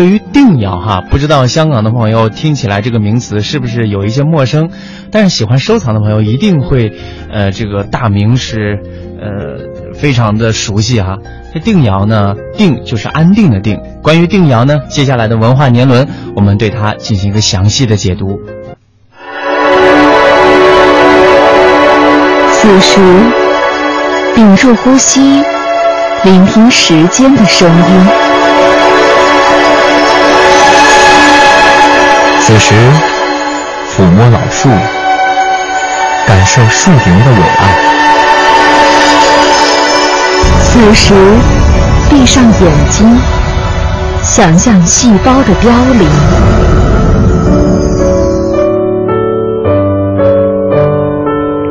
对于定窑哈，不知道香港的朋友听起来这个名词是不是有一些陌生？但是喜欢收藏的朋友一定会，呃，这个大名是，呃，非常的熟悉哈。这定窑呢，定就是安定的定。关于定窑呢，接下来的文化年轮，我们对它进行一个详细的解读。此时，屏住呼吸，聆听时间的声音。此时，抚摸老树，感受树林的伟岸。此时，闭上眼睛，想象细胞的凋零。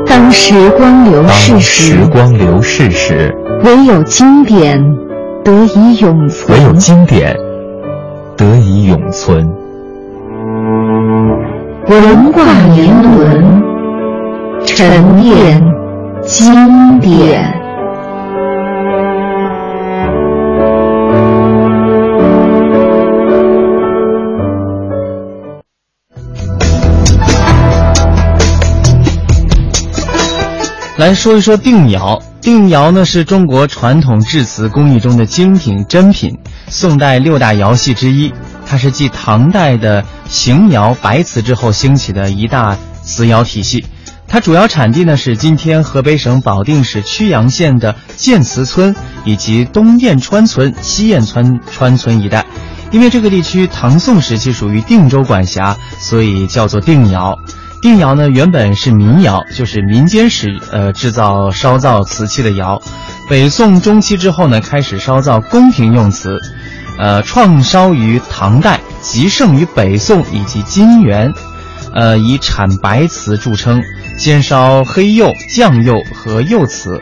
当时光流逝时，时光流逝时，唯有经典得以永存。唯有经典得以永存。文化年轮，沉淀经典。来说一说定窑。定窑呢是中国传统制瓷工艺中的精品珍品，宋代六大窑系之一。它是继唐代的邢窑、白瓷之后兴起的一大瓷窑体系。它主要产地呢是今天河北省保定市曲阳县的建瓷村以及东燕川村、西燕川川村一带。因为这个地区唐宋时期属于定州管辖，所以叫做定窑。定窑呢，原本是民窑，就是民间使呃制造烧造瓷器的窑。北宋中期之后呢，开始烧造宫廷用瓷，呃，创烧于唐代，极盛于北宋以及金元，呃，以产白瓷著称，兼烧黑釉、酱釉和釉瓷。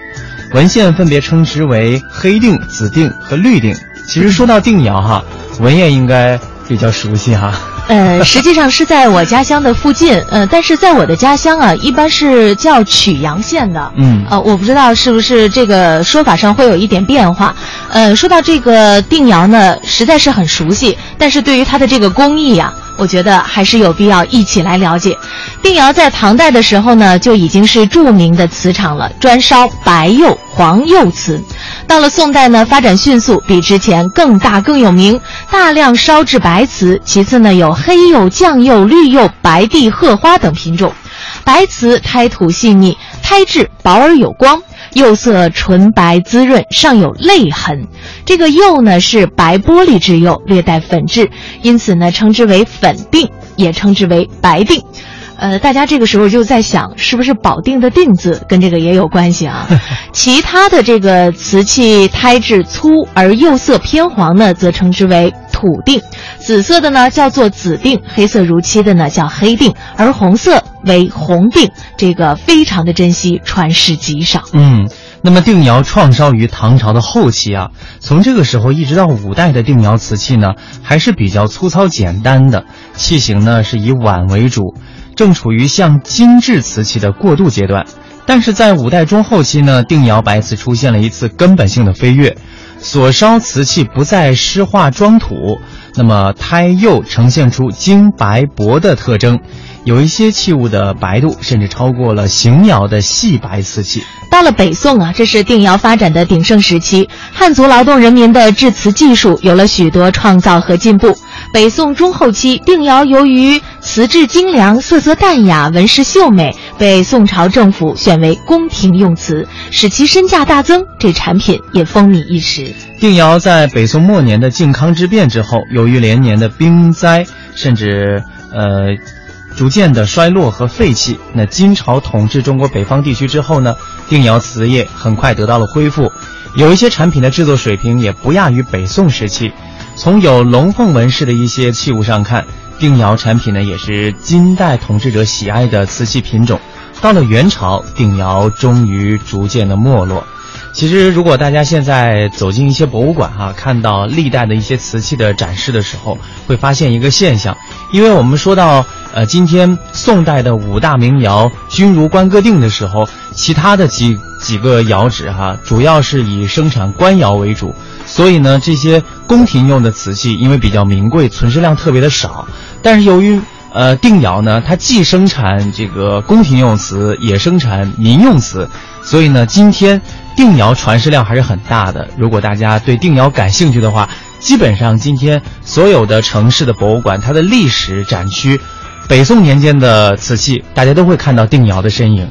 文献分别称之为黑定、紫定和绿定。其实说到定窑哈，文彦应该比较熟悉哈。呃，实际上是在我家乡的附近，呃，但是在我的家乡啊，一般是叫曲阳县的，嗯，呃，我不知道是不是这个说法上会有一点变化。呃，说到这个定窑呢，实在是很熟悉，但是对于它的这个工艺呀，我觉得还是有必要一起来了解。定窑在唐代的时候呢，就已经是著名的瓷厂了，专烧白釉、黄釉瓷。到了宋代呢，发展迅速，比之前更大更有名，大量烧制白瓷。其次呢，有黑釉、酱釉、绿釉、白地、褐花等品种。白瓷胎土细腻，胎质薄而有光，釉色纯白滋润，上有泪痕。这个釉呢是白玻璃质釉，略带粉质，因此呢称之为粉定，也称之为白定。呃，大家这个时候就在想，是不是保定的“定”字跟这个也有关系啊？其他的这个瓷器胎质粗而釉色偏黄呢，则称之为土定；紫色的呢叫做紫定，黑色如漆的呢叫黑定，而红色为红定。这个非常的珍惜，传世极少。嗯，那么定窑创烧于唐朝的后期啊，从这个时候一直到五代的定窑瓷器呢，还是比较粗糙简单的，器型呢是以碗为主。正处于向精致瓷器的过渡阶段，但是在五代中后期呢，定窑白瓷出现了一次根本性的飞跃，所烧瓷器不再湿化装土，那么胎釉呈现出晶白薄的特征，有一些器物的白度甚至超过了邢窑的细白瓷器。到了北宋啊，这是定窑发展的鼎盛时期，汉族劳动人民的制瓷技术有了许多创造和进步。北宋中后期，定窑由于瓷质精良、色泽淡雅、纹饰秀美，被宋朝政府选为宫廷用瓷，使其身价大增，这产品也风靡一时。定窑在北宋末年的靖康之变之后，由于连年的兵灾，甚至呃逐渐的衰落和废弃。那金朝统治中国北方地区之后呢，定窑瓷业很快得到了恢复，有一些产品的制作水平也不亚于北宋时期。从有龙凤纹饰的一些器物上看，定窑产品呢也是金代统治者喜爱的瓷器品种。到了元朝，定窑终于逐渐的没落。其实，如果大家现在走进一些博物馆哈，看到历代的一些瓷器的展示的时候，会发现一个现象，因为我们说到呃，今天宋代的五大名窑均如官哥定的时候，其他的几几个窑址哈，主要是以生产官窑为主。所以呢，这些宫廷用的瓷器因为比较名贵，存世量特别的少。但是由于呃定窑呢，它既生产这个宫廷用瓷，也生产民用瓷，所以呢，今天定窑传世量还是很大的。如果大家对定窑感兴趣的话，基本上今天所有的城市的博物馆，它的历史展区，北宋年间的瓷器，大家都会看到定窑的身影。